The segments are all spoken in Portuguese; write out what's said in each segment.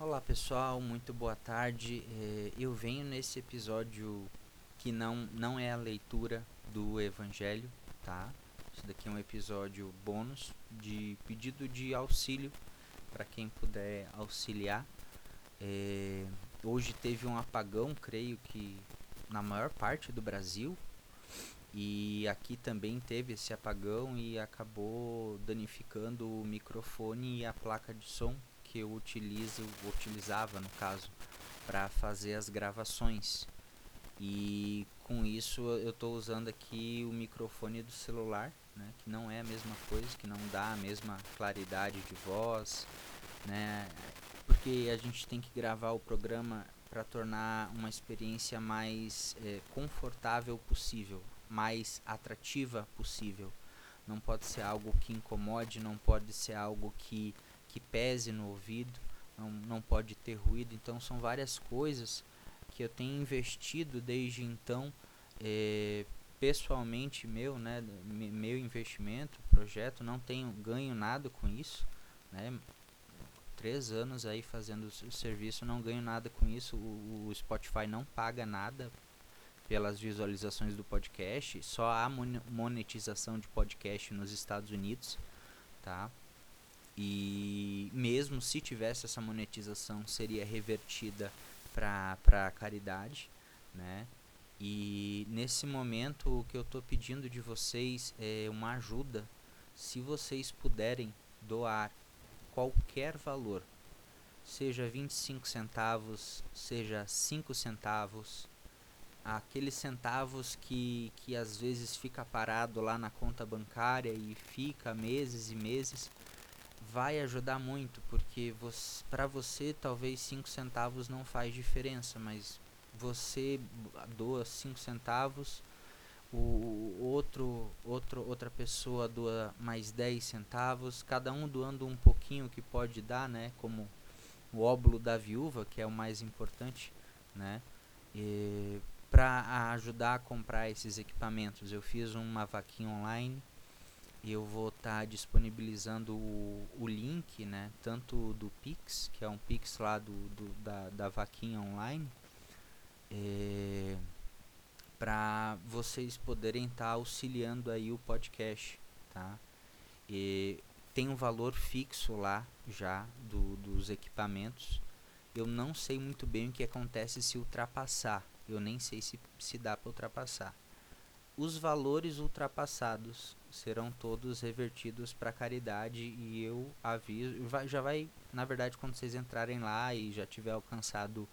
Olá pessoal, muito boa tarde. É, eu venho nesse episódio que não, não é a leitura do Evangelho, tá? Isso daqui é um episódio bônus de pedido de auxílio para quem puder auxiliar. É, hoje teve um apagão, creio que na maior parte do Brasil, e aqui também teve esse apagão e acabou danificando o microfone e a placa de som que eu utilizo, utilizava no caso, para fazer as gravações. E com isso eu estou usando aqui o microfone do celular, né, que não é a mesma coisa, que não dá a mesma claridade de voz, né, porque a gente tem que gravar o programa para tornar uma experiência mais é, confortável possível, mais atrativa possível. Não pode ser algo que incomode, não pode ser algo que, que pese no ouvido, não, não pode ter ruído. Então, são várias coisas que eu tenho investido desde então, é, pessoalmente meu, né, meu investimento, projeto, não tenho ganho nada com isso, né, três anos aí fazendo o serviço, não ganho nada com isso, o, o Spotify não paga nada pelas visualizações do podcast, só há monetização de podcast nos Estados Unidos, tá? E mesmo se tivesse essa monetização, seria revertida para caridade, né? E nesse momento o que eu estou pedindo de vocês é uma ajuda. Se vocês puderem doar qualquer valor, seja 25 centavos, seja 5 centavos, aqueles centavos que, que às vezes fica parado lá na conta bancária e fica meses e meses, vai ajudar muito, porque para você talvez 5 centavos não faz diferença, mas você doa 5 centavos, o outro, outro outra pessoa doa mais 10 centavos, cada um doando um pouquinho que pode dar, né, como o óbolo da viúva, que é o mais importante, né? Para ajudar a comprar esses equipamentos. Eu fiz uma vaquinha online eu vou estar tá disponibilizando o, o, link, né, tanto do Pix, que é um Pix lá do, do da, da vaquinha online, é, para vocês poderem estar tá auxiliando aí o podcast, tá? E tem um valor fixo lá já do, dos equipamentos. Eu não sei muito bem o que acontece se ultrapassar, eu nem sei se, se dá para ultrapassar. Os valores ultrapassados serão todos revertidos para caridade e eu aviso, vai, já vai, na verdade, quando vocês entrarem lá e já tiver alcançado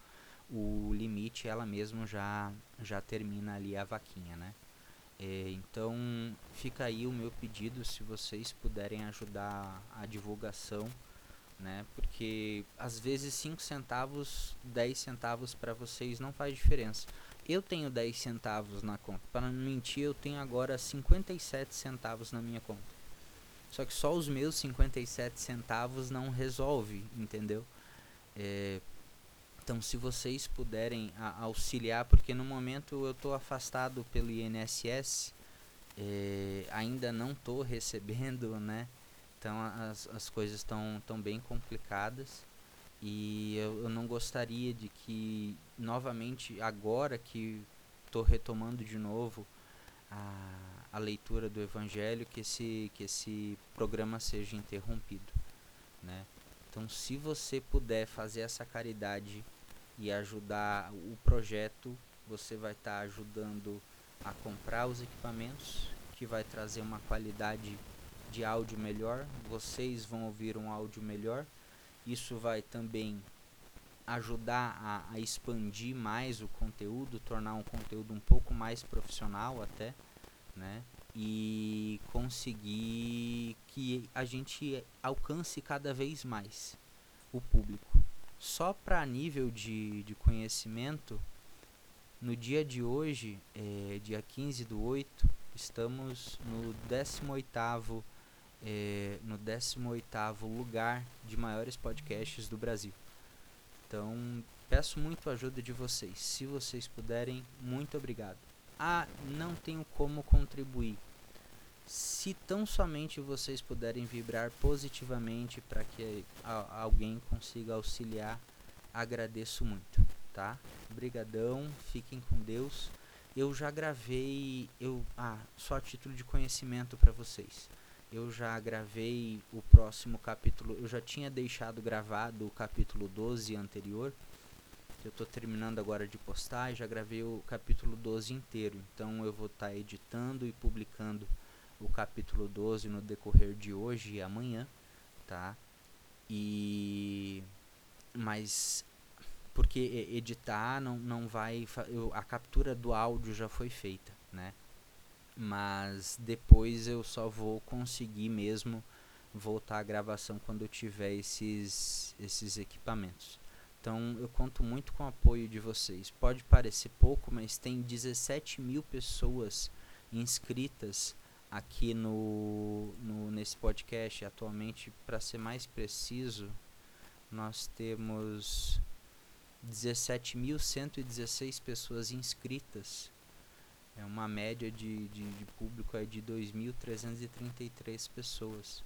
o limite, ela mesmo já já termina ali a vaquinha, né? É, então fica aí o meu pedido se vocês puderem ajudar a divulgação né? Porque às vezes 5 centavos, 10 centavos para vocês não faz diferença. Eu tenho 10 centavos na conta. Para não mentir, eu tenho agora 57 centavos na minha conta. Só que só os meus 57 centavos não resolve, entendeu? É, então, se vocês puderem a, auxiliar, porque no momento eu estou afastado pelo INSS, é, ainda não estou recebendo, né? Então as, as coisas estão tão bem complicadas e eu, eu não gostaria de que novamente agora que estou retomando de novo a, a leitura do Evangelho que esse que esse programa seja interrompido, né? Então se você puder fazer essa caridade e ajudar o projeto, você vai estar tá ajudando a comprar os equipamentos que vai trazer uma qualidade de áudio melhor, vocês vão ouvir um áudio melhor. Isso vai também ajudar a, a, expandir mais o conteúdo, tornar um conteúdo um pouco mais profissional até, né? E conseguir que a gente alcance cada vez mais o público. Só para nível de, de conhecimento, no dia de hoje, é, dia 15 do 8, estamos no 18º é, no 18º lugar de maiores podcasts do Brasil. Então, peço muito a ajuda de vocês. Se vocês puderem, muito obrigado. Ah, não tenho como contribuir. Se tão somente vocês puderem vibrar positivamente para que a, alguém consiga auxiliar agradeço muito, tá? Obrigadão, fiquem com Deus. Eu já gravei, eu, ah, só título de conhecimento para vocês. Eu já gravei o próximo capítulo, eu já tinha deixado gravado o capítulo 12 anterior. Eu estou terminando agora de postar e já gravei o capítulo 12 inteiro. Então eu vou estar tá editando e publicando o capítulo 12 no decorrer de hoje e amanhã, tá? E mas porque editar não, não vai eu, a captura do áudio já foi feita, né? Mas depois eu só vou conseguir mesmo voltar à gravação quando eu tiver esses esses equipamentos. Então eu conto muito com o apoio de vocês. Pode parecer pouco, mas tem 17 mil pessoas inscritas aqui no, no nesse podcast. Atualmente, para ser mais preciso, nós temos 17.116 pessoas inscritas. É uma média de, de, de público é de 2.333 pessoas.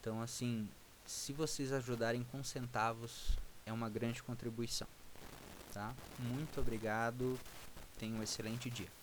Então, assim, se vocês ajudarem com centavos, é uma grande contribuição. Tá? Muito obrigado. Tenha um excelente dia.